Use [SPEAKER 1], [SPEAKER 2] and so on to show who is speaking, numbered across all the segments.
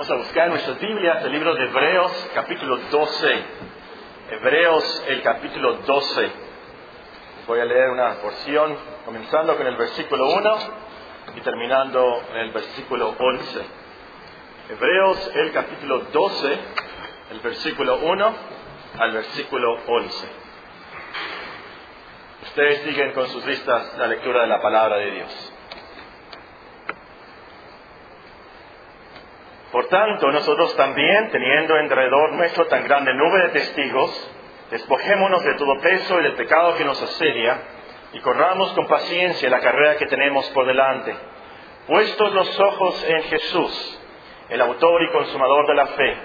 [SPEAKER 1] Vamos a buscar en nuestras Biblias el libro de Hebreos, capítulo 12. Hebreos, el capítulo 12. Voy a leer una porción, comenzando con el versículo 1 y terminando en el versículo 11. Hebreos, el capítulo 12, el versículo 1 al versículo 11. Ustedes siguen con sus vistas la lectura de la palabra de Dios. Por tanto, nosotros también, teniendo alrededor nuestro tan grande nube de testigos, despojémonos de todo peso y del pecado que nos asedia, y corramos con paciencia la carrera que tenemos por delante, puestos los ojos en Jesús, el autor y consumador de la fe,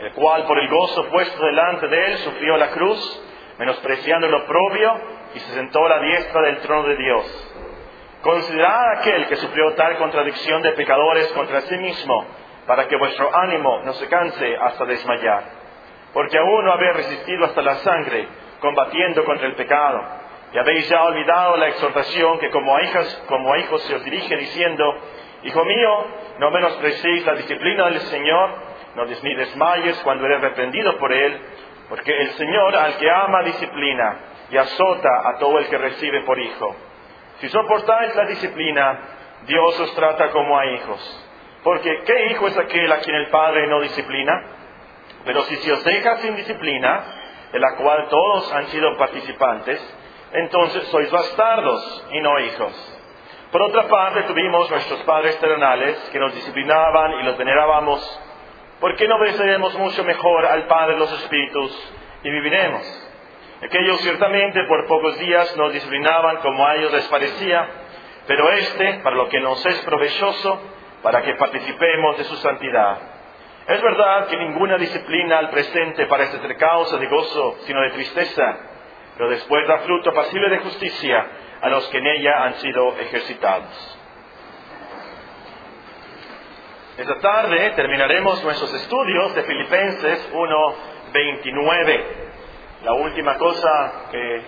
[SPEAKER 1] el cual por el gozo puesto delante de él sufrió la cruz, menospreciando lo propio, y se sentó a la diestra del trono de Dios. Considerad aquel que sufrió tal contradicción de pecadores contra sí mismo, para que vuestro ánimo no se canse hasta desmayar. Porque aún no habéis resistido hasta la sangre, combatiendo contra el pecado, y habéis ya olvidado la exhortación que como a, hijas, como a hijos se os dirige diciendo, Hijo mío, no menospreciéis la disciplina del Señor, no ni desmayes cuando eres reprendido por Él, porque el Señor al que ama disciplina y azota a todo el que recibe por hijo. Si soportáis la disciplina, Dios os trata como a hijos. Porque ¿qué hijo es aquel a quien el Padre no disciplina? Pero si se os deja sin disciplina, de la cual todos han sido participantes, entonces sois bastardos y no hijos. Por otra parte, tuvimos nuestros padres terrenales que nos disciplinaban y los venerábamos. ¿Por qué no obedeceremos mucho mejor al Padre de los Espíritus y viviremos? Aquellos ciertamente por pocos días nos disciplinaban como a ellos les parecía, pero este, para lo que nos es provechoso, para que participemos de su santidad. Es verdad que ninguna disciplina al presente parece ser causa de gozo, sino de tristeza, pero después da fruto pasible de justicia a los que en ella han sido ejercitados. Esta tarde terminaremos nuestros estudios de Filipenses 1.29. La última cosa que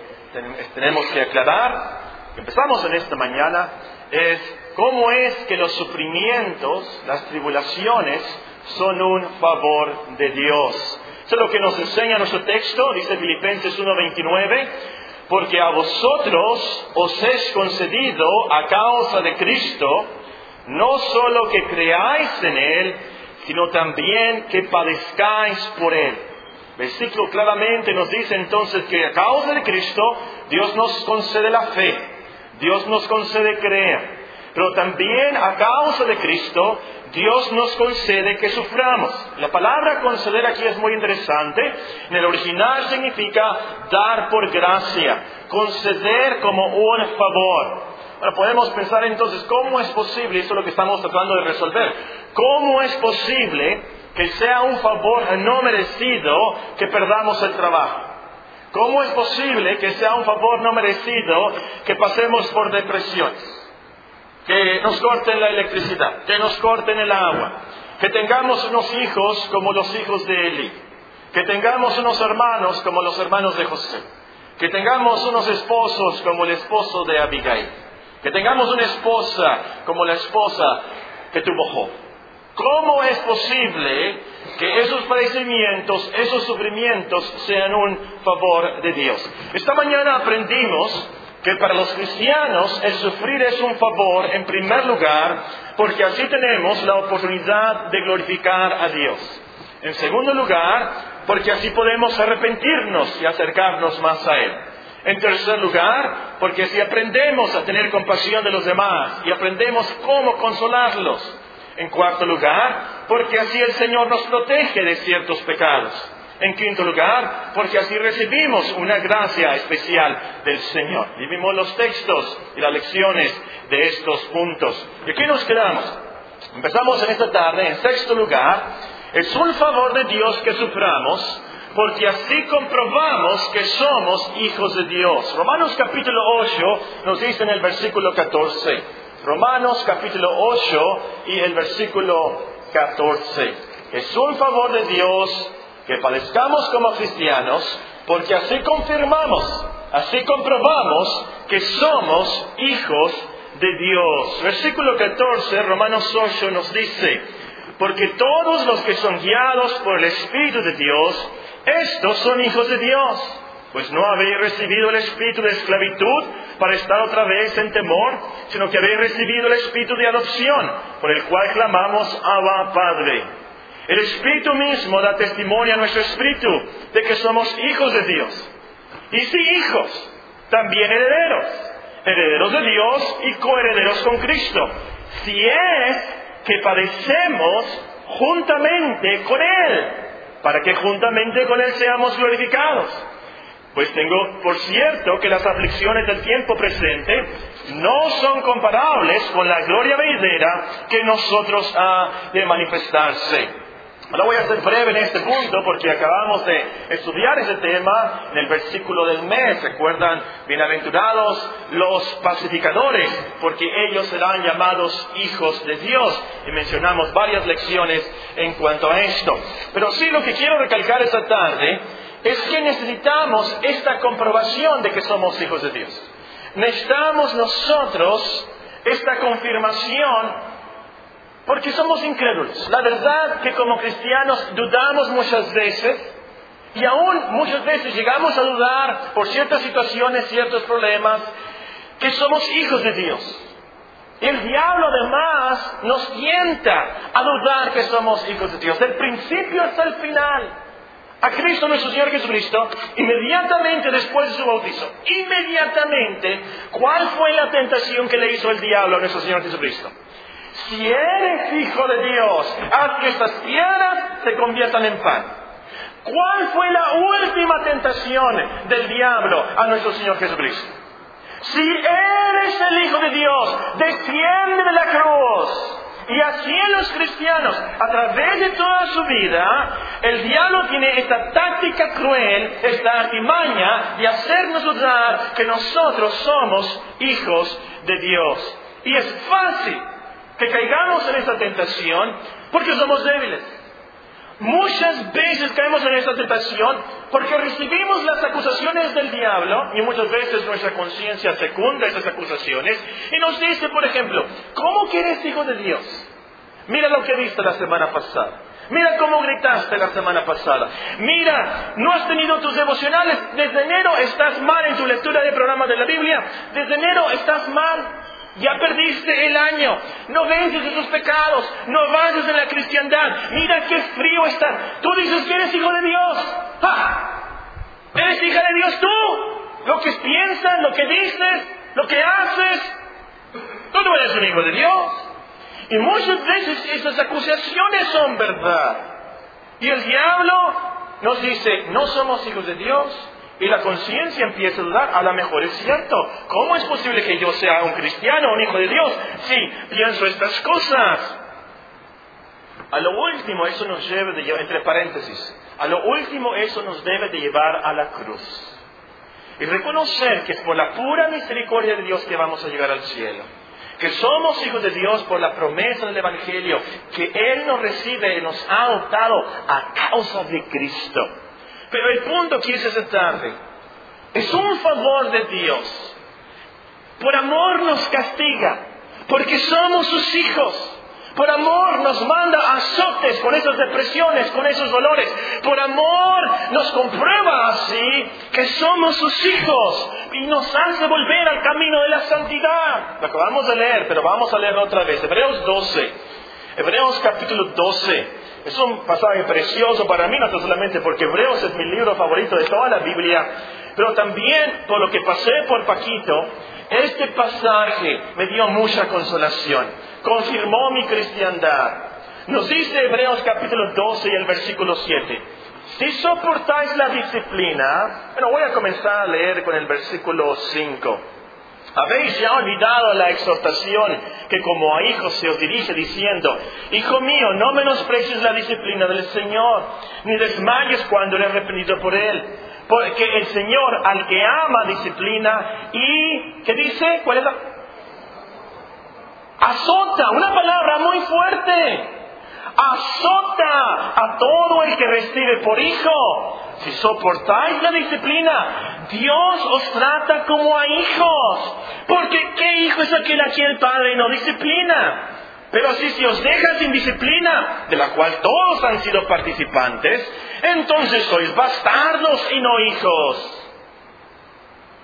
[SPEAKER 1] tenemos que aclarar, que empezamos en esta mañana, es cómo es que los sufrimientos, las tribulaciones, son un favor de Dios. Eso es lo que nos enseña nuestro texto, dice Filipenses 1.29, porque a vosotros os es concedido a causa de Cristo, no solo que creáis en Él, sino también que padezcáis por Él. Versículo claramente nos dice entonces que a causa de Cristo Dios nos concede la fe, Dios nos concede creer. Pero también a causa de Cristo, Dios nos concede que suframos. La palabra conceder aquí es muy interesante. En el original significa dar por gracia, conceder como un favor. Ahora podemos pensar entonces, ¿cómo es posible? Eso es lo que estamos tratando de resolver. ¿Cómo es posible que sea un favor no merecido que perdamos el trabajo? ¿Cómo es posible que sea un favor no merecido que pasemos por depresiones? Que nos corten la electricidad, que nos corten el agua, que tengamos unos hijos como los hijos de Eli, que tengamos unos hermanos como los hermanos de José, que tengamos unos esposos como el esposo de Abigail, que tengamos una esposa como la esposa que tuvo Job. ¿Cómo es posible que esos padecimientos, esos sufrimientos sean un favor de Dios? Esta mañana aprendimos que para los cristianos el sufrir es un favor en primer lugar porque así tenemos la oportunidad de glorificar a Dios. En segundo lugar, porque así podemos arrepentirnos y acercarnos más a Él. En tercer lugar, porque así aprendemos a tener compasión de los demás y aprendemos cómo consolarlos. En cuarto lugar, porque así el Señor nos protege de ciertos pecados. En quinto lugar, porque así recibimos una gracia especial del Señor. Vivimos los textos y las lecciones de estos puntos. ¿Y aquí nos quedamos? Empezamos en esta tarde. En sexto lugar, es un favor de Dios que suframos, porque así comprobamos que somos hijos de Dios. Romanos capítulo 8 nos dice en el versículo 14. Romanos capítulo 8 y el versículo 14. Es un favor de Dios que padezcamos como cristianos, porque así confirmamos, así comprobamos que somos hijos de Dios. Versículo 14, Romanos 8 nos dice, porque todos los que son guiados por el Espíritu de Dios, estos son hijos de Dios. Pues no habéis recibido el espíritu de esclavitud para estar otra vez en temor, sino que habéis recibido el espíritu de adopción, por el cual clamamos Abba Padre. El espíritu mismo da testimonio a nuestro espíritu de que somos hijos de Dios. Y si hijos, también herederos, herederos de Dios y coherederos con Cristo. Si es que padecemos juntamente con Él, para que juntamente con Él seamos glorificados. Pues tengo por cierto que las aflicciones del tiempo presente no son comparables con la gloria venidera que nosotros ha de manifestarse. Ahora voy a ser breve en este punto porque acabamos de estudiar ese tema en el versículo del mes. ¿Recuerdan? Bienaventurados los pacificadores, porque ellos serán llamados hijos de Dios. Y mencionamos varias lecciones en cuanto a esto. Pero sí lo que quiero recalcar esta tarde es que necesitamos esta comprobación de que somos hijos de Dios. Necesitamos nosotros esta confirmación porque somos incrédulos. La verdad que como cristianos dudamos muchas veces y aún muchas veces llegamos a dudar por ciertas situaciones, ciertos problemas, que somos hijos de Dios. El diablo además nos tienta a dudar que somos hijos de Dios, del principio hasta el final a Cristo nuestro Señor Jesucristo, inmediatamente después de su bautizo, inmediatamente, ¿cuál fue la tentación que le hizo el diablo a nuestro Señor Jesucristo? Si eres hijo de Dios, haz que estas piedras se conviertan en pan. ¿Cuál fue la última tentación del diablo a nuestro Señor Jesucristo? Si eres el Hijo de Dios, desciende de la cruz y así en los cristianos, a través de toda su vida, el diablo tiene esta táctica cruel, esta artimaña de hacernos dudar que nosotros somos hijos de Dios. Y es fácil que caigamos en esta tentación porque somos débiles. Muchas veces caemos en esta tentación porque recibimos las acusaciones del diablo y muchas veces nuestra conciencia secunda esas acusaciones y nos dice, por ejemplo, ¿cómo que eres hijo de Dios? Mira lo que viste la semana pasada. Mira cómo gritaste la semana pasada. Mira, no has tenido tus devocionales. Desde enero estás mal en tu lectura de programa de la Biblia. Desde enero estás mal. Ya perdiste el año. No vences tus pecados. No avances en la cristiandad. Mira qué frío está. Tú dices que eres hijo de Dios. ¿Eres hija de Dios tú? Lo que piensas, lo que dices, lo que haces. Tú no eres un hijo de Dios. Y muchas veces esas acusaciones son verdad. Y el diablo nos dice, no somos hijos de Dios, y la conciencia empieza a dudar, a lo mejor es cierto. ¿Cómo es posible que yo sea un cristiano, un hijo de Dios? Sí, pienso estas cosas. A lo último eso nos debe de llevar, entre paréntesis, a lo último eso nos debe de llevar a la cruz. Y reconocer que es por la pura misericordia de Dios que vamos a llegar al cielo. Que somos hijos de Dios por la promesa del Evangelio. Que Él nos recibe y nos ha adoptado a causa de Cristo. Pero el punto que es esta tarde es un favor de Dios. Por amor nos castiga, porque somos sus hijos. Por amor nos manda azotes con esas depresiones, con esos dolores. Por amor nos comprueba así que somos sus hijos y nos hace volver al camino de la santidad. Lo acabamos de leer, pero vamos a leerlo otra vez. Hebreos 12. Hebreos capítulo 12. Es un pasaje precioso para mí, no solamente porque Hebreos es mi libro favorito de toda la Biblia, pero también por lo que pasé por Paquito, este pasaje me dio mucha consolación, confirmó mi cristiandad. Nos dice Hebreos capítulo 12 y el versículo 7. Si soportáis la disciplina, bueno, voy a comenzar a leer con el versículo 5. Habéis ya olvidado la exhortación que como a hijos se os dirige diciendo, Hijo mío, no menosprecies la disciplina del Señor, ni desmayes cuando eres reprendido por Él. Porque el Señor al que ama disciplina y, ¿qué dice? ¿Cuál es la? Azota, una palabra muy fuerte azota a todo el que recibe por hijo. Si soportáis la disciplina, Dios os trata como a hijos. Porque ¿qué hijo es aquel a quien el padre no disciplina? Pero si se os deja sin disciplina, de la cual todos han sido participantes, entonces sois bastardos y no hijos.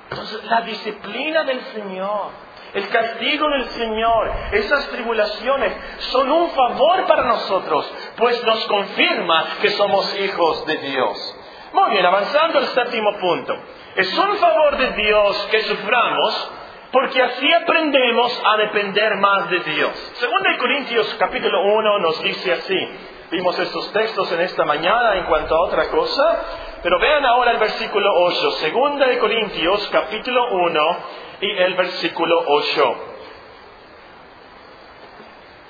[SPEAKER 1] Entonces, la disciplina del Señor, el castigo del Señor, esas tribulaciones son un favor para nosotros, pues nos confirma que somos hijos de Dios. Muy bien, avanzando al séptimo punto. Es un favor de Dios que suframos porque así aprendemos a depender más de Dios. Según de Corintios capítulo 1 nos dice así. Vimos estos textos en esta mañana en cuanto a otra cosa, pero vean ahora el versículo 8, segunda de Corintios capítulo 1 y el versículo 8.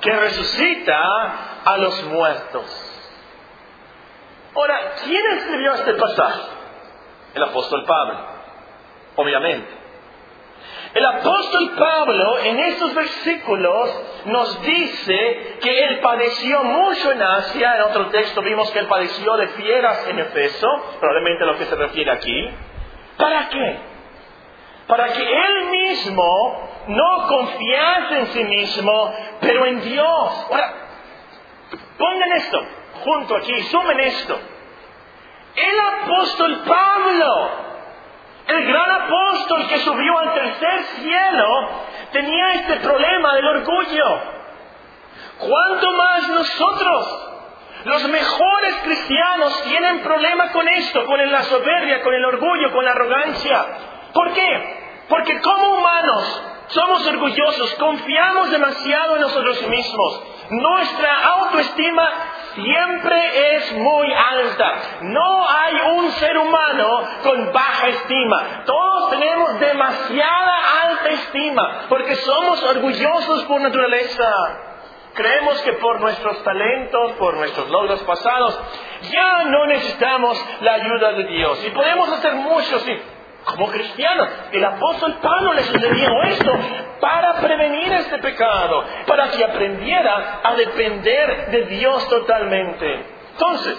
[SPEAKER 1] que resucita a los muertos. Ahora, ¿quién escribió este pasaje? El apóstol Pablo obviamente. El apóstol Pablo en estos versículos nos dice que él padeció mucho en Asia, en otro texto vimos que él padeció de fieras en Efeso, probablemente a lo que se refiere aquí. ¿Para qué? Para que él mismo no confiase en sí mismo, pero en Dios. Ahora, pongan esto junto aquí, sumen esto. El apóstol Pablo el gran apóstol que subió al tercer cielo tenía este problema del orgullo. ¿Cuánto más nosotros? Los mejores cristianos tienen problema con esto, con la soberbia, con el orgullo, con la arrogancia. ¿Por qué? Porque como humanos somos orgullosos, confiamos demasiado en nosotros mismos. Nuestra autoestima siempre es muy alta. No hay un ser humano con baja estima. Todos tenemos demasiada alta estima porque somos orgullosos por naturaleza. Creemos que por nuestros talentos, por nuestros logros pasados, ya no necesitamos la ayuda de Dios. Y podemos hacer mucho, sí, como cristianos. El apóstol Pablo le sucedió esto para prevenir este pecado, para que aprendiera a depender de Dios totalmente. Entonces,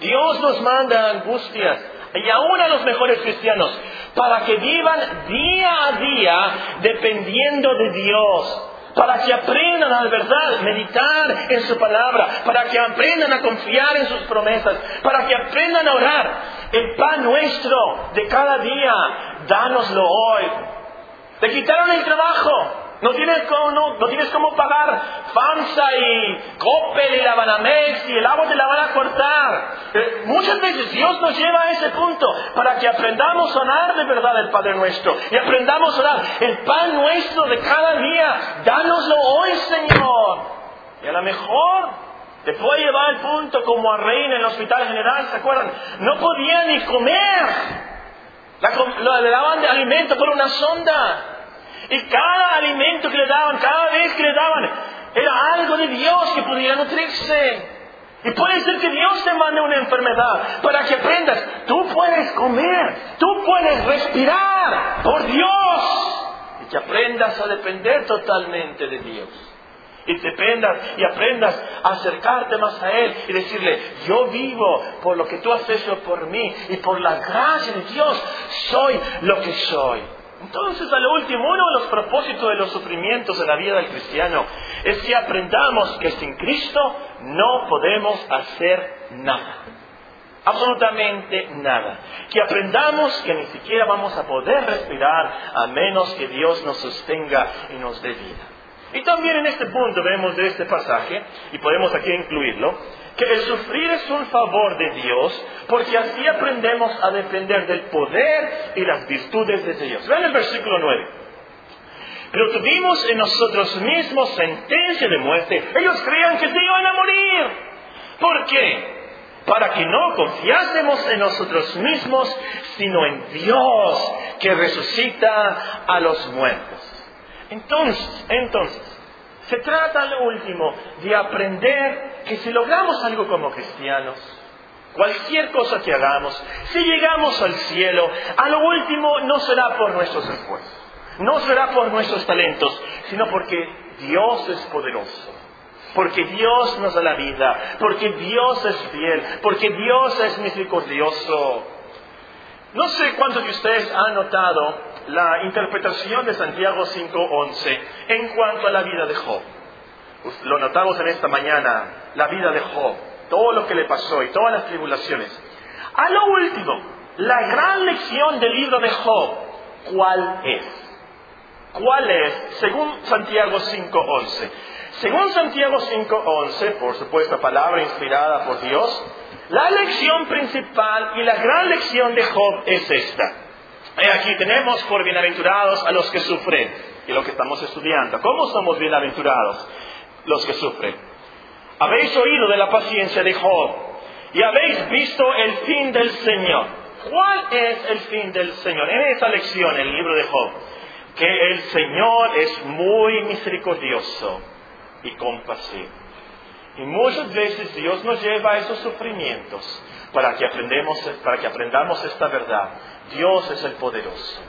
[SPEAKER 1] Dios nos manda angustias, y aún a los mejores cristianos, para que vivan día a día dependiendo de Dios para que aprendan a la verdad, meditar en su palabra, para que aprendan a confiar en sus promesas, para que aprendan a orar. El pan nuestro de cada día, dánoslo hoy. Te quitaron el trabajo, no tienes cómo, no, tienes cómo pagar FAMSA y Coppel y la Banamex y el agua te la van a cortar. Eh, muchas veces Dios nos lleva a ese punto para que aprendamos a orar de verdad el Padre nuestro y aprendamos a orar el pan nuestro de cada día. Dánoslo hoy, Señor. Y a lo mejor te puede llevar al punto como a Reina en el Hospital General, ¿se acuerdan? No podía ni comer. le daban de alimento por una sonda. Y cada alimento que le daban, cada vez que le daban, era algo de Dios que pudiera nutrirse. Y puede ser que Dios te mande una enfermedad para que aprendas, tú puedes comer, tú puedes respirar por Dios. Y que aprendas a depender totalmente de Dios. Y dependas y aprendas a acercarte más a Él y decirle, yo vivo por lo que tú has hecho por mí y por la gracia de Dios soy lo que soy. Entonces, a lo último, uno de los propósitos de los sufrimientos de la vida del cristiano es que aprendamos que sin Cristo no podemos hacer nada. Absolutamente nada. Que aprendamos que ni siquiera vamos a poder respirar a menos que Dios nos sostenga y nos dé vida. Y también en este punto vemos de este pasaje, y podemos aquí incluirlo, que el sufrir es un favor de Dios, porque así aprendemos a depender del poder y las virtudes de Dios. Vean el versículo 9. Pero tuvimos en nosotros mismos sentencia de muerte. Ellos creían que se iban a morir. ¿Por qué? Para que no confiásemos en nosotros mismos, sino en Dios que resucita a los muertos. Entonces, entonces, Se trata, al último, de aprender que si logramos algo como cristianos, cualquier cosa que hagamos, si llegamos al cielo, a lo último no será por nuestros esfuerzos, no será por nuestros talentos, sino porque Dios es poderoso. Porque Dios nos da la vida, porque Dios es fiel, porque Dios es misericordioso. No sé cuántos de ustedes han notado la interpretación de Santiago 5.11 en cuanto a la vida de Job. Lo notamos en esta mañana, la vida de Job, todo lo que le pasó y todas las tribulaciones. A lo último, la gran lección del libro de Job, ¿cuál es? ¿Cuál es? Según Santiago 5.11. Según Santiago 5.11, por supuesto, palabra inspirada por Dios, la lección principal y la gran lección de Job es esta. Aquí tenemos por bienaventurados a los que sufren, y lo que estamos estudiando. ¿Cómo somos bienaventurados los que sufren? Habéis oído de la paciencia de Job y habéis visto el fin del Señor. ¿Cuál es el fin del Señor? En esa lección, en el libro de Job, que el Señor es muy misericordioso y compasivo. Y muchas veces Dios nos lleva a esos sufrimientos para que, aprendemos, para que aprendamos esta verdad. Dios es el poderoso.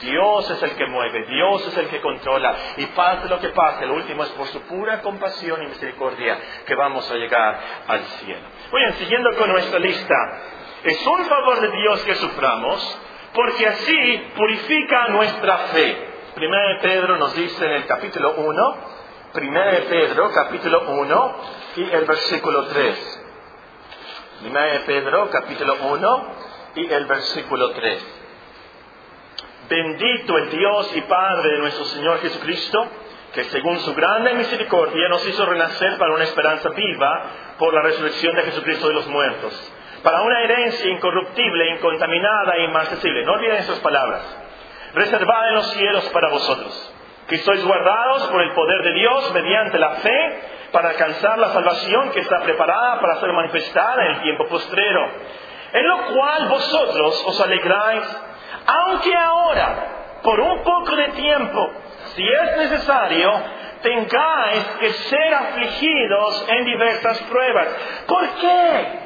[SPEAKER 1] Dios es el que mueve, Dios es el que controla. Y pase lo que pase, lo último es por su pura compasión y misericordia que vamos a llegar al cielo. Bien, siguiendo con nuestra lista, es un favor de Dios que suframos, porque así purifica nuestra fe. Primero Pedro nos dice en el capítulo 1, Primera Pedro, capítulo 1 y el versículo 3. Primera de Pedro, capítulo 1 y el versículo 3. Bendito el Dios y Padre de nuestro Señor Jesucristo, que según su grande misericordia nos hizo renacer para una esperanza viva por la resurrección de Jesucristo de los muertos, para una herencia incorruptible, incontaminada e inmarcesible. No olviden esas palabras. Reservada en los cielos para vosotros que sois guardados por el poder de Dios mediante la fe para alcanzar la salvación que está preparada para ser manifestada en el tiempo postrero, en lo cual vosotros os alegráis, aunque ahora, por un poco de tiempo, si es necesario, tengáis que ser afligidos en diversas pruebas. ¿Por qué?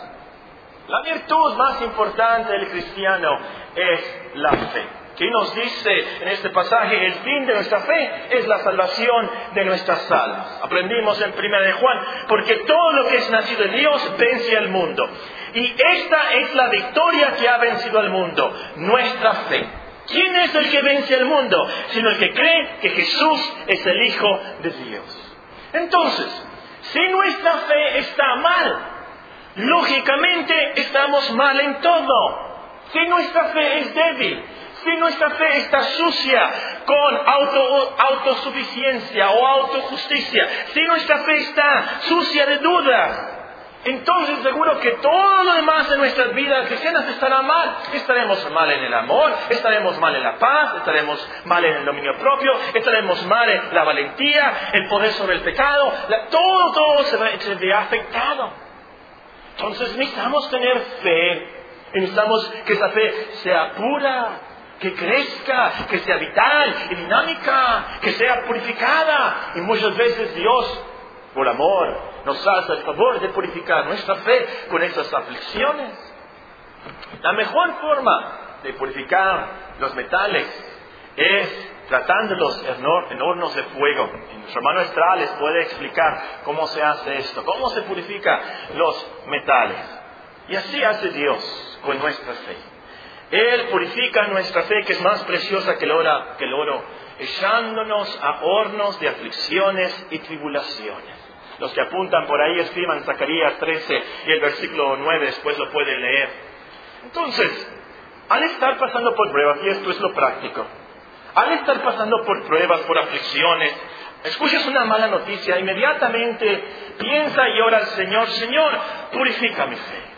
[SPEAKER 1] La virtud más importante del cristiano es la fe. ¿Qué nos dice en este pasaje? El fin de nuestra fe es la salvación de nuestras almas. Aprendimos en 1 de Juan, porque todo lo que es nacido de Dios vence al mundo. Y esta es la victoria que ha vencido al mundo, nuestra fe. ¿Quién es el que vence al mundo? Sino el que cree que Jesús es el Hijo de Dios. Entonces, si nuestra fe está mal, lógicamente estamos mal en todo. Si nuestra fe es débil, si nuestra fe está sucia con autosuficiencia o autojusticia, si nuestra fe está sucia de dudas, entonces seguro que todo lo demás de nuestras vidas cristianas estará mal. Estaremos mal en el amor, estaremos mal en la paz, estaremos mal en el dominio propio, estaremos mal en la valentía, el poder sobre el pecado, todo, todo se, se ve afectado. Entonces necesitamos tener fe, necesitamos que esa fe sea pura, que crezca, que sea vital y dinámica, que sea purificada. Y muchas veces Dios, por amor, nos hace el favor de purificar nuestra fe con esas aflicciones. La mejor forma de purificar los metales es tratándolos en hornos de fuego. Y nuestro hermano Estrales puede explicar cómo se hace esto, cómo se purifica los metales. Y así hace Dios con nuestra fe. Él purifica nuestra fe, que es más preciosa que el oro, que el oro echándonos a hornos de aflicciones y tribulaciones. Los que apuntan por ahí escriban Zacarías 13 y el versículo 9, después lo pueden leer. Entonces, al estar pasando por pruebas, y esto es lo práctico, al estar pasando por pruebas, por aflicciones, escuches una mala noticia, inmediatamente piensa y ora al Señor, Señor, purifica mi fe.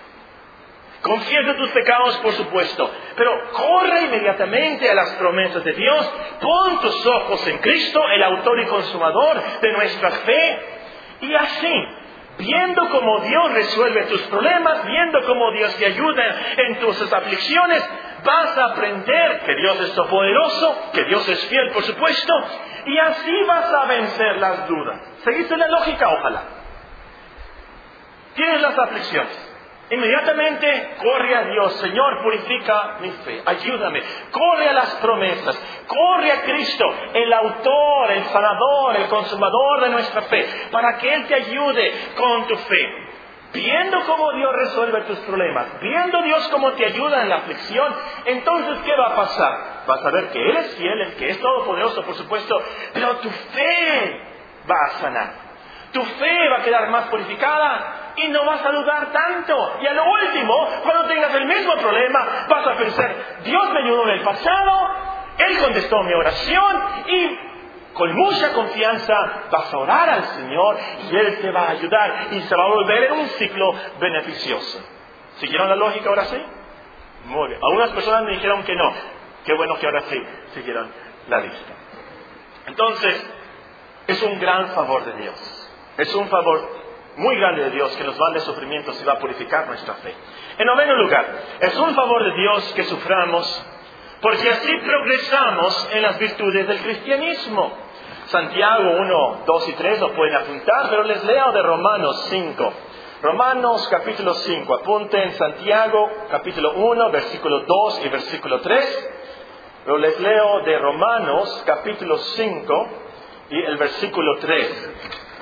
[SPEAKER 1] Confiesa tus pecados, por supuesto, pero corre inmediatamente a las promesas de Dios. Pon tus ojos en Cristo, el autor y consumador de nuestra fe. Y así, viendo cómo Dios resuelve tus problemas, viendo cómo Dios te ayuda en tus aflicciones, vas a aprender que Dios es poderoso, que Dios es fiel, por supuesto, y así vas a vencer las dudas. ¿Seguiste la lógica? Ojalá. Tienes las aflicciones. Inmediatamente corre a Dios, Señor, purifica mi fe, ayúdame. Corre a las promesas, corre a Cristo, el autor, el sanador, el consumador de nuestra fe, para que Él te ayude con tu fe. Viendo cómo Dios resuelve tus problemas, viendo Dios cómo te ayuda en la aflicción, entonces ¿qué va a pasar? Vas a ver que Él es fiel, el que es todopoderoso, por supuesto, pero tu fe va a sanar. Tu fe va a quedar más purificada y no vas a dudar tanto. Y a lo último, cuando tengas el mismo problema, vas a pensar, Dios me ayudó en el pasado, Él contestó mi oración y con mucha confianza vas a orar al Señor y Él te va a ayudar y se va a volver en un ciclo beneficioso. ¿Siguieron la lógica ahora sí? Muy bien. Algunas personas me dijeron que no. Qué bueno que ahora sí siguieron la lista. Entonces, es un gran favor de Dios. Es un favor muy grande de Dios que nos va dar sufrimientos y va a purificar nuestra fe. En noveno lugar, es un favor de Dios que suframos porque así progresamos en las virtudes del cristianismo. Santiago 1, 2 y 3 lo pueden apuntar, pero les leo de Romanos 5. Romanos capítulo 5, apunten Santiago capítulo 1, versículo 2 y versículo 3. Pero les leo de Romanos capítulo 5 y el versículo 3.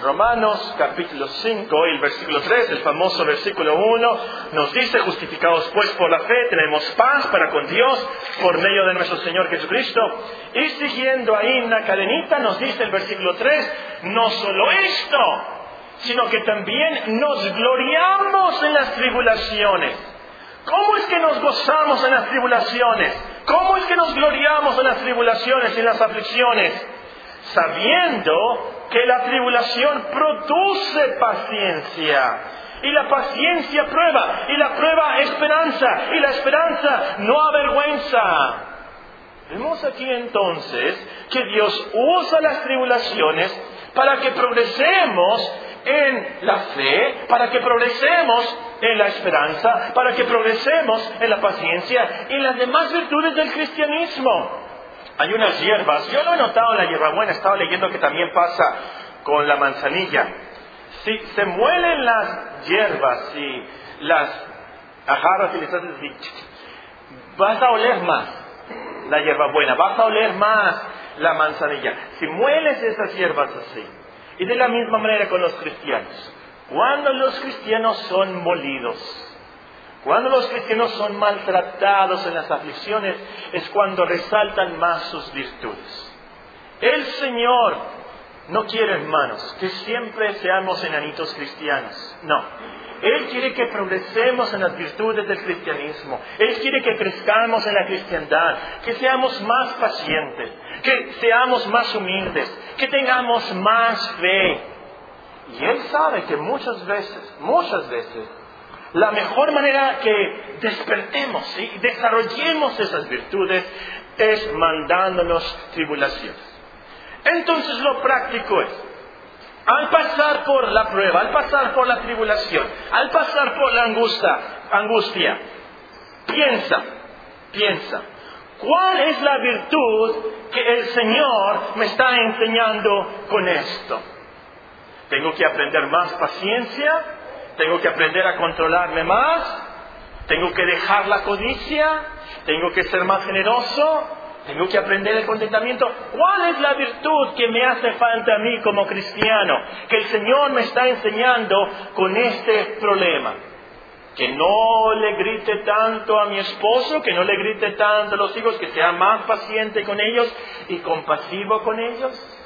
[SPEAKER 1] Romanos capítulo 5 y el versículo 3, el famoso versículo 1, nos dice, justificados pues por la fe, tenemos paz para con Dios por medio de nuestro Señor Jesucristo. Y siguiendo ahí en la cadenita nos dice el versículo 3, no solo esto, sino que también nos gloriamos en las tribulaciones. ¿Cómo es que nos gozamos en las tribulaciones? ¿Cómo es que nos gloriamos en las tribulaciones y en las aflicciones? Sabiendo que la tribulación produce paciencia. Y la paciencia prueba, y la prueba esperanza, y la esperanza no avergüenza. Vemos aquí entonces que Dios usa las tribulaciones para que progresemos en la fe, para que progresemos en la esperanza, para que progresemos en la paciencia y en las demás virtudes del cristianismo. Hay unas hierbas, yo lo he notado en la hierbabuena, estaba leyendo que también pasa con la manzanilla. Si se muelen las hierbas y las agarras y les haces vas a oler más la hierbabuena, vas a oler más la manzanilla. Si mueles esas hierbas así, y de la misma manera con los cristianos, cuando los cristianos son molidos, cuando los cristianos son maltratados en las aflicciones es cuando resaltan más sus virtudes. El Señor no quiere, hermanos, que siempre seamos enanitos cristianos. No. Él quiere que progresemos en las virtudes del cristianismo. Él quiere que crezcamos en la cristiandad, que seamos más pacientes, que seamos más humildes, que tengamos más fe. Y Él sabe que muchas veces, muchas veces, la mejor manera que despertemos y desarrollemos esas virtudes es mandándonos tribulaciones. Entonces lo práctico es, al pasar por la prueba, al pasar por la tribulación, al pasar por la angustia, angustia, piensa, piensa, ¿cuál es la virtud que el Señor me está enseñando con esto? ¿Tengo que aprender más paciencia? Tengo que aprender a controlarme más, tengo que dejar la codicia, tengo que ser más generoso, tengo que aprender el contentamiento. ¿Cuál es la virtud que me hace falta a mí como cristiano? Que el Señor me está enseñando con este problema. Que no le grite tanto a mi esposo, que no le grite tanto a los hijos, que sea más paciente con ellos y compasivo con ellos.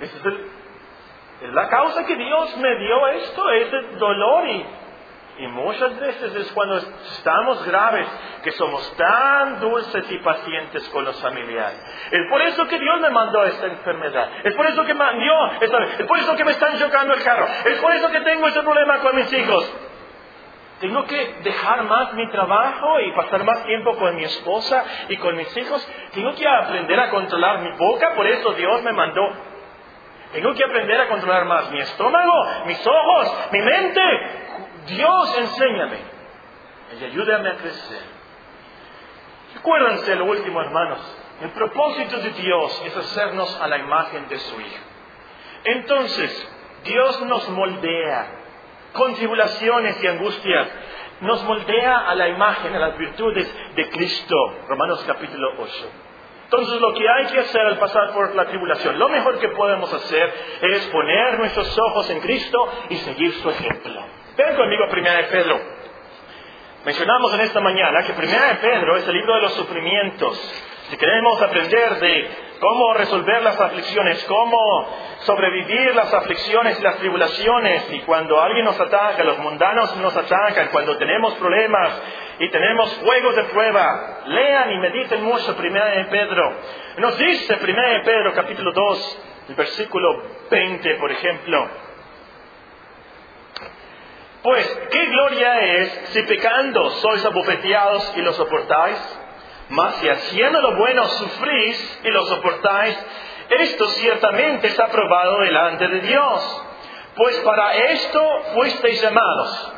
[SPEAKER 1] Ese es el, la causa que Dios me dio esto, ese dolor y, muchas veces es cuando estamos graves que somos tan dulces y pacientes con los familiares. Es por eso que Dios me mandó esta enfermedad. Es por eso que me es por eso que me están chocando el carro. Es por eso que tengo este problema con mis hijos. Tengo que dejar más mi trabajo y pasar más tiempo con mi esposa y con mis hijos. Tengo que aprender a controlar mi boca, por eso Dios me mandó. Tengo que aprender a controlar más mi estómago, mis ojos, mi mente. Dios, enséñame y ayúdame a crecer. Recuérdense lo último, hermanos. El propósito de Dios es hacernos a la imagen de su Hijo. Entonces, Dios nos moldea con tribulaciones y angustias. Nos moldea a la imagen, a las virtudes de Cristo. Romanos capítulo 8. Entonces lo que hay que hacer al pasar por la tribulación, lo mejor que podemos hacer es poner nuestros ojos en Cristo y seguir su ejemplo. Ven conmigo a Primera de Pedro. Mencionamos en esta mañana que Primera de Pedro es el libro de los sufrimientos. Si queremos aprender de cómo resolver las aflicciones, cómo sobrevivir las aflicciones y las tribulaciones, y cuando alguien nos ataca, los mundanos nos atacan, cuando tenemos problemas y tenemos juegos de prueba, lean y mediten mucho Primera de Pedro. Nos dice Primera de Pedro capítulo 2, el versículo 20, por ejemplo, pues, ¿qué gloria es si pecando sois abofeteados y lo soportáis? Mas si haciendo lo bueno sufrís y lo soportáis, esto ciertamente es aprobado delante de Dios. Pues para esto fuisteis llamados.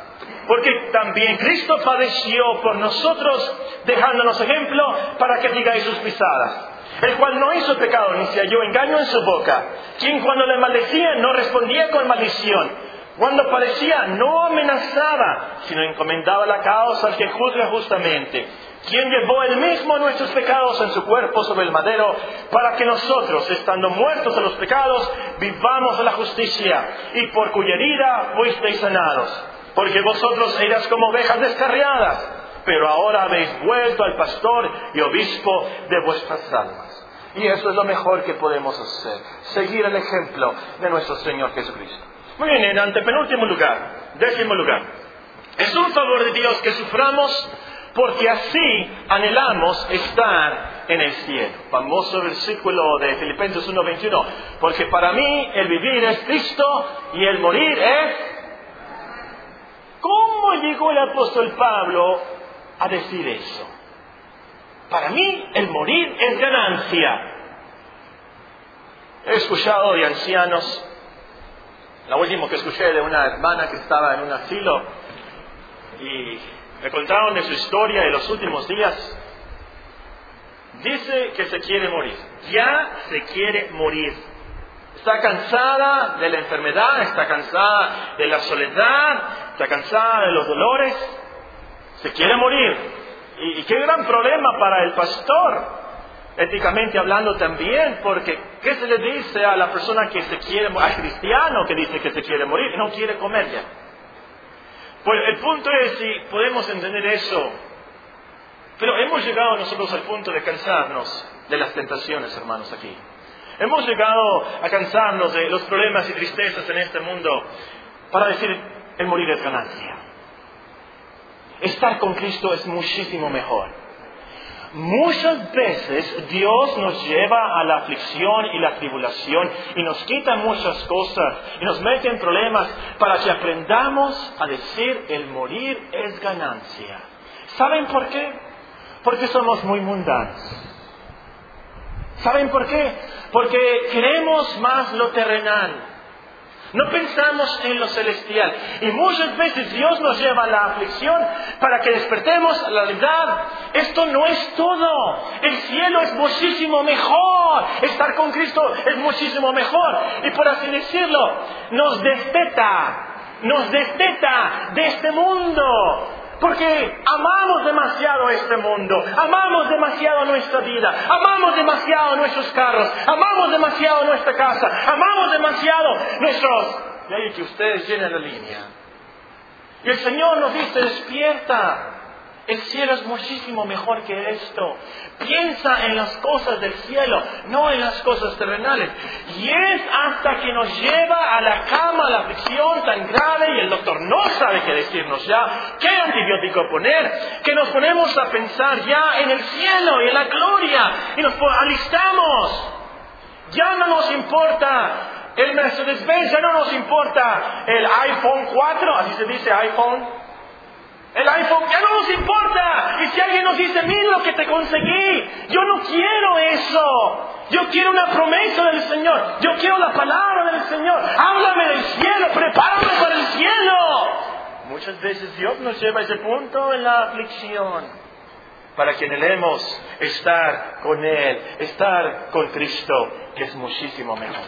[SPEAKER 1] Porque también Cristo padeció por nosotros, dejándonos ejemplo para que sigáis sus pisadas. El cual no hizo pecado ni se halló engaño en su boca. Quien cuando le maldecía no respondía con maldición cuando parecía, no amenazaba, sino encomendaba la causa al que juzga justamente, quien llevó él mismo nuestros pecados en su cuerpo sobre el madero, para que nosotros, estando muertos a los pecados, vivamos a la justicia, y por cuya herida fuisteis sanados. Porque vosotros eras como ovejas descarriadas, pero ahora habéis vuelto al pastor y obispo de vuestras almas. Y eso es lo mejor que podemos hacer, seguir el ejemplo de nuestro Señor Jesucristo. Muy bien, en antepenúltimo lugar, décimo lugar. Es un favor de Dios que suframos porque así anhelamos estar en el cielo. Famoso versículo de Filipenses 1:21. Porque para mí el vivir es Cristo y el morir es... ¿Cómo llegó el apóstol Pablo a decir eso? Para mí el morir es ganancia. He escuchado de ancianos la última que escuché de una hermana que estaba en un asilo y me contaron de su historia de los últimos días. Dice que se quiere morir, ya se quiere morir. Está cansada de la enfermedad, está cansada de la soledad, está cansada de los dolores, se quiere morir. Y, qué gran problema para el pastor éticamente hablando también, porque ¿qué se le dice a la persona que se quiere, al cristiano que dice que se quiere morir y no quiere comer ya? Pues el punto es si podemos entender eso, pero hemos llegado nosotros al punto de cansarnos de las tentaciones, hermanos, aquí. Hemos llegado a cansarnos de los problemas y tristezas en este mundo para decir, el morir es ganancia. Estar con Cristo es muchísimo mejor. Muchas veces Dios nos lleva a la aflicción y la tribulación y nos quita muchas cosas y nos mete en problemas para que aprendamos a decir el morir es ganancia. ¿Saben por qué? Porque somos muy mundanos. ¿Saben por qué? Porque queremos más lo terrenal. No pensamos en lo celestial. Y muchas veces Dios nos lleva a la aflicción para que despertemos a la verdad. Esto no es todo. El cielo es muchísimo mejor. Estar con Cristo es muchísimo mejor. Y por así decirlo, nos desteta. Nos desteta de este mundo. Porque amamos demasiado este mundo, amamos demasiado nuestra vida, amamos demasiado nuestros carros, amamos demasiado nuestra casa, amamos demasiado nuestros... De ahí que ustedes llenen la línea. Y el Señor nos dice, despierta, El cielo es muchísimo mejor que esto. Piensa en las cosas del cielo, no en las cosas terrenales. Y es hasta que nos lleva a la cama la aflicción tan grave y el doctor no sabe qué decirnos ya, qué antibiótico poner, que nos ponemos a pensar ya en el cielo y en la gloria y nos alistamos. Ya no nos importa el Mercedes-Benz, ya no nos importa el iPhone 4, así se dice iPhone el iPhone ya no nos importa. Y si alguien nos dice, mira lo que te conseguí, yo no quiero eso. Yo quiero una promesa del Señor. Yo quiero la palabra del Señor. Háblame del cielo, prepárame para el cielo. Muchas veces Dios nos lleva a ese punto en la aflicción para que anhelemos estar con Él, estar con Cristo, que es muchísimo mejor.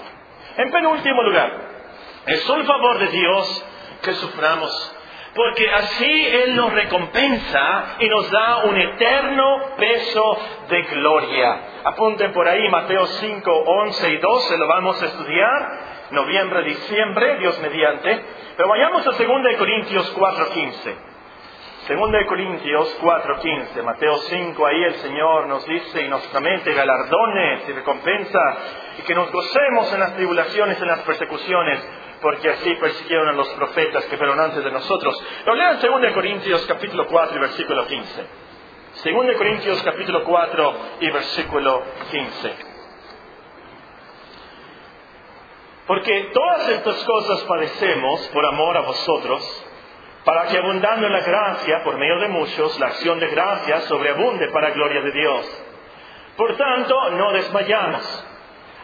[SPEAKER 1] En penúltimo lugar, es un favor de Dios que suframos porque así Él nos recompensa y nos da un eterno peso de gloria. Apunten por ahí Mateo 5, 11 y 12, lo vamos a estudiar, noviembre, diciembre, Dios mediante. Pero vayamos a 2 Corintios 4, 15. 2 Corintios 4, 15. Mateo 5, ahí el Señor nos dice y nos promete galardones y recompensa y que nos gocemos en las tribulaciones, en las persecuciones porque así persiguieron a los profetas que fueron antes de nosotros. Lo lean 2 Corintios capítulo 4 y versículo 15. 2 Corintios capítulo 4 y versículo 15. Porque todas estas cosas padecemos por amor a vosotros, para que abundando en la gracia por medio de muchos, la acción de gracia sobreabunde para gloria de Dios. Por tanto, no desmayamos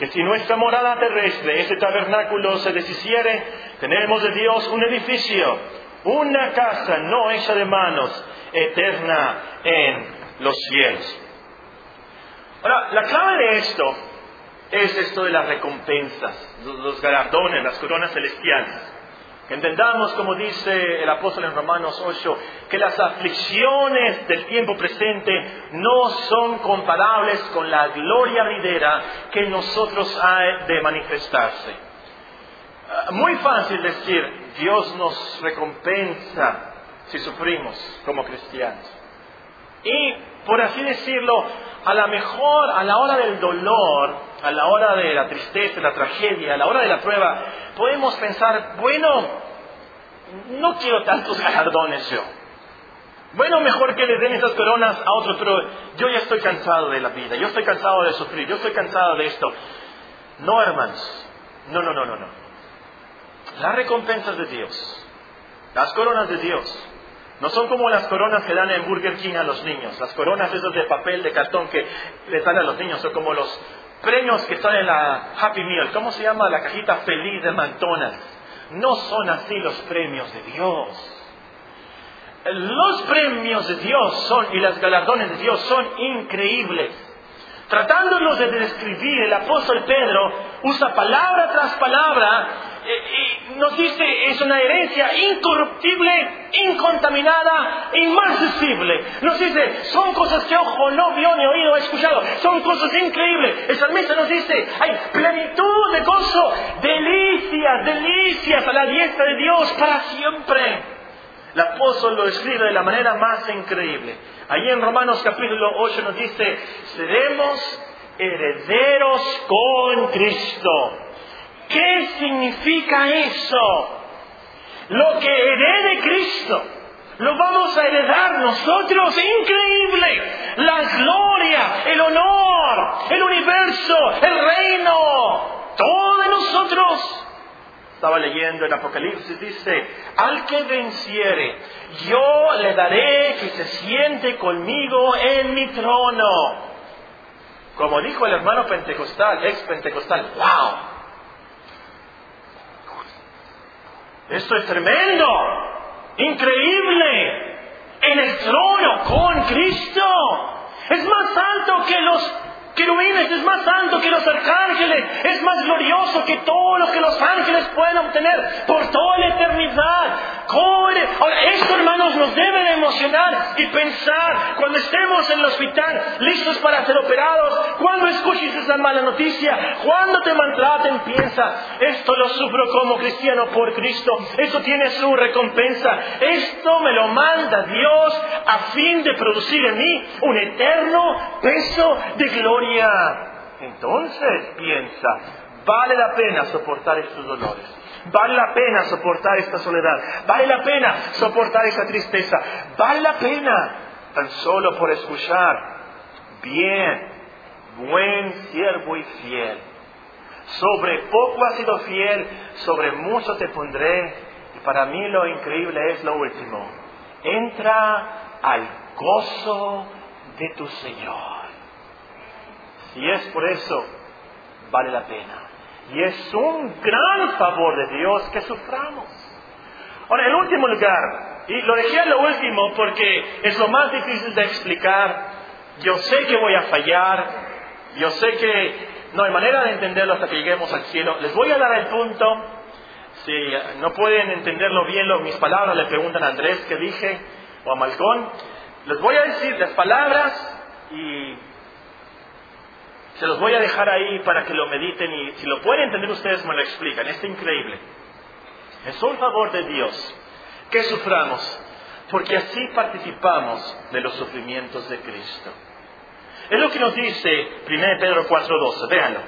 [SPEAKER 1] que si nuestra morada terrestre, ese tabernáculo, se deshiciere, tenemos de Dios un edificio, una casa no hecha de manos, eterna en los cielos. Ahora, la clave de esto es esto de las recompensas, los galardones, las coronas celestiales. Entendamos, como dice el apóstol en Romanos 8, que las aflicciones del tiempo presente no son comparables con la gloria venidera que nosotros ha de manifestarse. Ah, muy fácil decir, Dios nos recompensa si sufrimos como cristianos. Y, por así decirlo, a lo mejor a la hora del dolor, a la hora de la tristeza, la tragedia, a la hora de la prueba, podemos pensar, bueno, no quiero tantos galardones yo. Bueno, mejor que le den esas coronas a otros, pero yo ya estoy cansado de la vida, yo estoy cansado de sufrir, yo estoy cansado de esto. No, hermanos, no, no, no, no, no. Las recompensas de Dios, las coronas de Dios, no son como las coronas que dan en Burger King a los niños, las coronas esas de papel, de cartón que les dan a los niños, son como los premios que están en la Happy Meal, ¿cómo se llama? La cajita feliz de McDonald's. No son así los premios de Dios. Los premios de Dios son y las galardones de Dios son increíbles. Tratándolos de describir, el apóstol Pedro usa palabra tras palabra nos dice es una herencia incorruptible, incontaminada, inmarcesible. Nos dice, son cosas que ojo no vio ni oído ha escuchado, son cosas increíbles. El salmista nos dice, hay plenitud de gozo, delicias, delicias a la diestra de Dios para siempre. El apóstol lo escribe de la manera más increíble. Allí en Romanos capítulo 8 nos dice, seremos herederos con Cristo ¿Qué significa eso? Lo que herede Cristo, lo vamos a heredar nosotros. Increíble. La gloria, el honor, el universo, el reino, todo de nosotros. Estaba leyendo en Apocalipsis, dice, al que venciere, yo le daré que se siente conmigo en mi trono. Como dijo el hermano pentecostal, ex pentecostal, wow, Esto es tremendo, increíble. en el trono con Cristo. Es más alto que los querubines, es más alto que los arcángeles, es más glorioso que todo lo que los ángeles pueden obtener por toda la eternidad. Ahora, esto, hermanos, nos debe de emocionar y pensar cuando estemos en el hospital, listos para ser operados, cuando escuches esa mala noticia, cuando te maltraten, piensa, esto lo sufro como cristiano por Cristo, esto tiene su recompensa, esto me lo manda Dios a fin de producir en mí un eterno peso de gloria. Entonces piensa, vale la pena soportar estos dolores. Vale la pena soportar esta soledad. Vale la pena soportar esa tristeza. Vale la pena tan solo por escuchar. Bien, buen siervo y fiel. Sobre poco has sido fiel, sobre mucho te pondré. Y para mí lo increíble es lo último. Entra al gozo de tu Señor. Si es por eso, vale la pena. Y es un gran favor de Dios que suframos. Ahora, en último lugar, y lo dejé a lo último porque es lo más difícil de explicar. Yo sé que voy a fallar, yo sé que no hay manera de entenderlo hasta que lleguemos al cielo. Les voy a dar el punto. Si no pueden entenderlo bien, mis palabras le preguntan a Andrés qué dije o a Malcón. Les voy a decir las palabras y se los voy a dejar ahí para que lo mediten y si lo pueden entender ustedes me lo explican. Es increíble. Es un favor de Dios que suframos porque así participamos de los sufrimientos de Cristo. Es lo que nos dice 1 Pedro 4.12. Véanlo.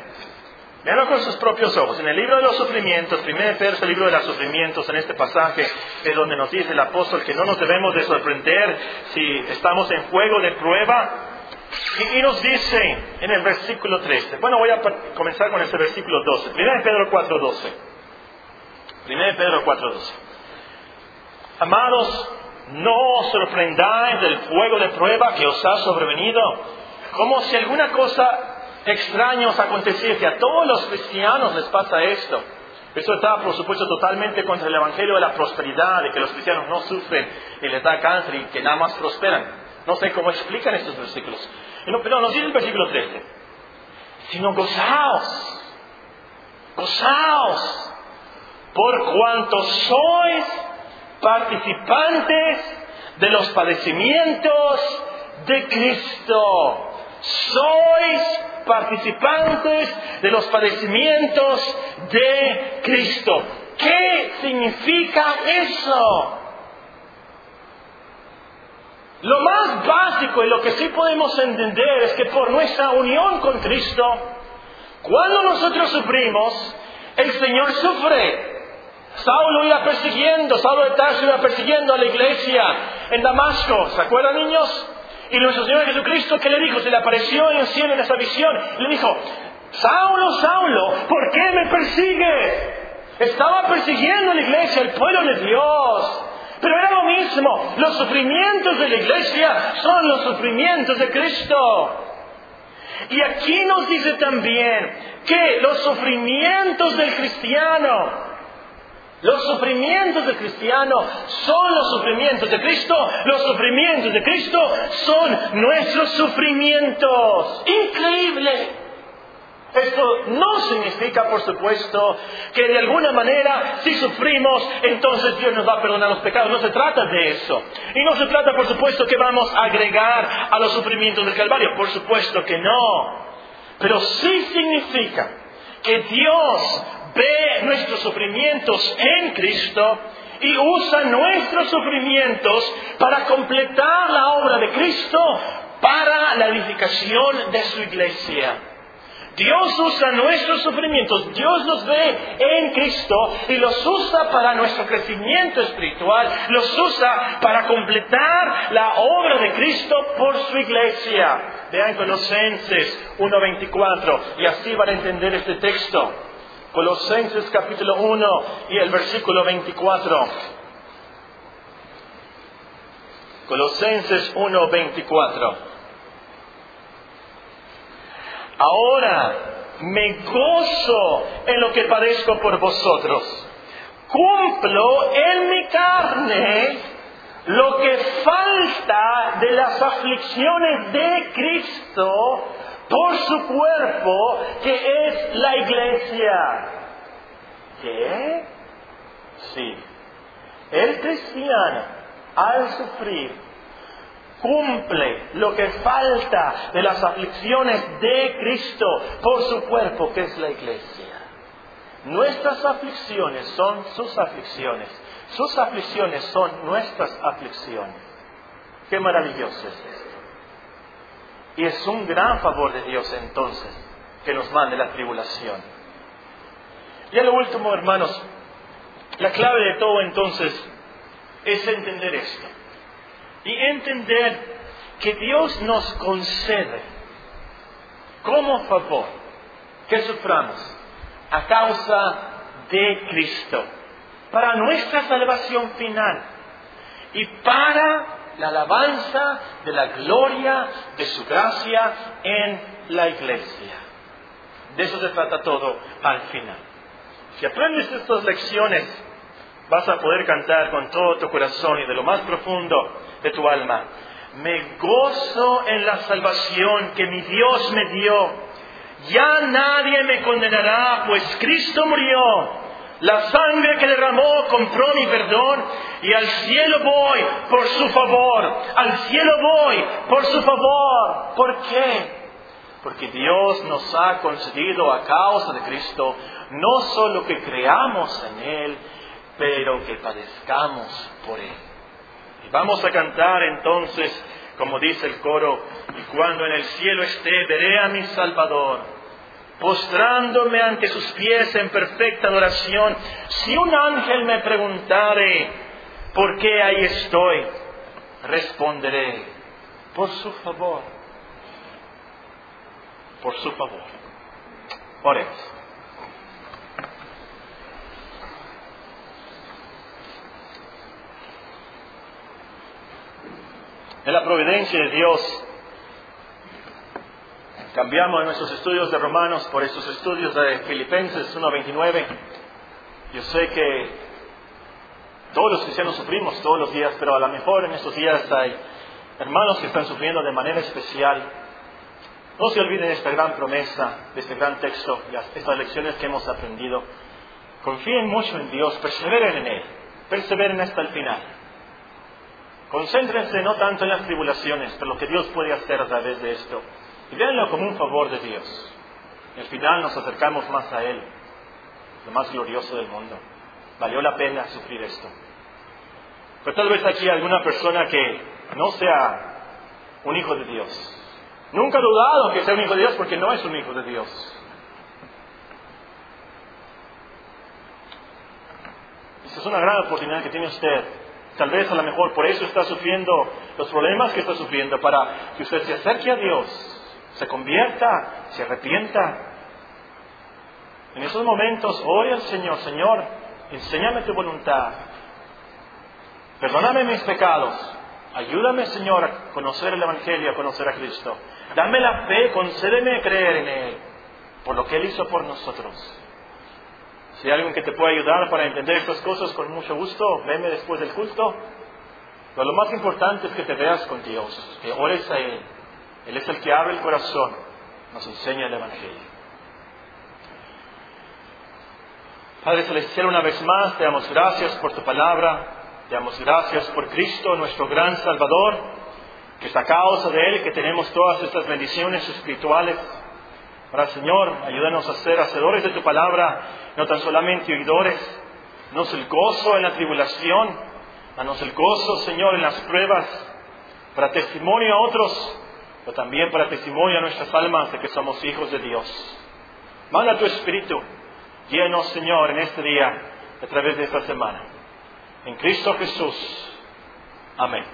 [SPEAKER 1] Véanlo con sus propios ojos. En el libro de los sufrimientos, 1 Pedro es el libro de los sufrimientos, en este pasaje es donde nos dice el apóstol que no nos debemos de sorprender si estamos en juego de prueba, y, nos dice en el versículo 13, bueno, voy a comenzar con ese versículo 12, 1 Pedro 4, 12. 1 Pedro 4, 12. Amados, no os sorprendáis del fuego de prueba que os ha sobrevenido, como si alguna cosa extraña os aconteciese. A todos los cristianos les pasa esto. Eso está, por supuesto, totalmente contra el Evangelio de la prosperidad, de que los cristianos no sufren y les da cáncer y que nada más prosperan. No sé cómo explican estos versículos. Pero nos dice el versículo 13. Sino gozaos, gozaos, por cuanto sois participantes de los padecimientos de Cristo. Sois participantes de los padecimientos de Cristo. ¿Qué significa eso? Lo más básico y lo que sí podemos entender es que por nuestra unión con Cristo, cuando nosotros sufrimos, el Señor sufre. Saulo iba persiguiendo, Saulo de Tarso iba persiguiendo a la iglesia en Damasco, ¿se acuerdan niños? Y nuestro Señor Jesucristo, ¿qué le dijo? Se le apareció en el cielo en esa visión. Le dijo, Saulo, Saulo, ¿por qué me persigue? Estaba persiguiendo a la iglesia, el pueblo de Dios. Pero era lo mismo. Los sufrimientos de la iglesia son los sufrimientos de Cristo. Y aquí nos dice también que los sufrimientos del cristiano, los sufrimientos del cristiano son los sufrimientos de Cristo, los sufrimientos de Cristo son nuestros sufrimientos. Increíble. Esto no significa, por supuesto, que de alguna manera, si sufrimos, entonces Dios nos va a perdonar los pecados. No se trata de eso. Y no se trata, por supuesto, que vamos a agregar a los sufrimientos del Calvario. Por supuesto que no. Pero sí significa que Dios ve nuestros sufrimientos en Cristo y usa nuestros sufrimientos para completar la obra de Cristo para la edificación de su iglesia. Dios usa nuestros sufrimientos, Dios los ve en Cristo y los usa para nuestro crecimiento espiritual, los usa para completar la obra de Cristo por su iglesia. Vean Colosenses 1.24 y así van a entender este texto. Colosenses capítulo 1 y el versículo 24. Colosenses 1.24. Ahora me gozo en lo que padezco por vosotros. Cumplo en mi carne lo que falta de las aflicciones de Cristo por su cuerpo, que es la iglesia. ¿Qué? Sí. El cristiano, al sufrir, cumple lo que falta de las aflicciones de Cristo por su cuerpo, que es la iglesia. Nuestras aflicciones son sus aflicciones. Sus aflicciones son nuestras aflicciones. Qué maravilloso es esto. Y es un gran favor de Dios entonces que nos mande la tribulación. Y a lo último, hermanos, la clave de todo entonces es entender esto. Y entender que Dios nos concede como favor que suframos a causa de Cristo, para nuestra salvación final y para la alabanza de la gloria de su gracia en la iglesia. De eso se trata todo al final. Si aprendes estas lecciones, vas a poder cantar con todo tu corazón y de lo más profundo de tu alma. Me gozo en la salvación que mi Dios me dio ya nadie me condenará, pues Cristo murió. La sangre que derramó compró mi perdón y al cielo voy por su favor. Al cielo voy por su favor. ¿Por qué? Porque Dios nos ha concedido a causa de Cristo no solo que creamos en Él, pero que padezcamos por Él. Vamos a cantar entonces como dice el coro, y cuando en el cielo esté, veré a mi Salvador, postrándome ante sus pies en perfecta adoración. Si un ángel me preguntare, ¿por qué ahí estoy? Responderé, por su favor, por su favor. Oremos. En la providencia de Dios, cambiamos nuestros estudios de Romanos por estos estudios de Filipenses 1.29. Yo sé que todos los cristianos sufrimos todos los días, pero a lo mejor en estos días hay hermanos que están sufriendo de manera especial. No se olviden de esta gran promesa, de este gran texto, y estas lecciones que hemos aprendido. Confíen mucho en Dios, perseveren en Él, perseveren hasta el final. Concéntrense no tanto en las tribulaciones, pero lo que Dios puede hacer a través de esto. Y véanlo como un favor de Dios. al final nos acercamos más a Él, lo más glorioso del mundo. Valió la pena sufrir esto. Pero tal vez aquí alguna persona que no sea un hijo de Dios. Nunca ha dudado que sea un hijo de Dios porque no es un hijo de Dios. Esa es una gran oportunidad que tiene usted Tal vez a lo mejor por eso está sufriendo los problemas que está sufriendo, para que usted se acerque a Dios, se convierta, se arrepienta. En esos momentos, ore al Señor, Señor, enséñame tu voluntad. Perdóname mis pecados. Ayúdame, Señor, a conocer el Evangelio, a conocer a Cristo. Dame la fe, concédeme creer en Él, por lo que Él hizo por nosotros. Si hay alguien que te pueda ayudar para entender estas cosas, con mucho gusto, venme después del culto. Pero lo más importante es que te veas con Dios, que ores a Él. Él es el que abre el corazón, nos enseña el Evangelio. Padre Celestial, una vez más te damos gracias por tu palabra, te damos gracias por Cristo, nuestro gran Salvador, que es a causa de Él que tenemos todas estas bendiciones espirituales. Ahora, Señor, ayúdanos a ser hacedores de tu palabra, no tan solamente oidores. Danos el gozo en la tribulación, danos el gozo, Señor, en las pruebas, para testimonio a otros, pero también para testimonio a nuestras almas de que somos hijos de Dios. Manda tu Espíritu, llenos, Señor, en este día, a través de esta semana. En Cristo Jesús. Amén.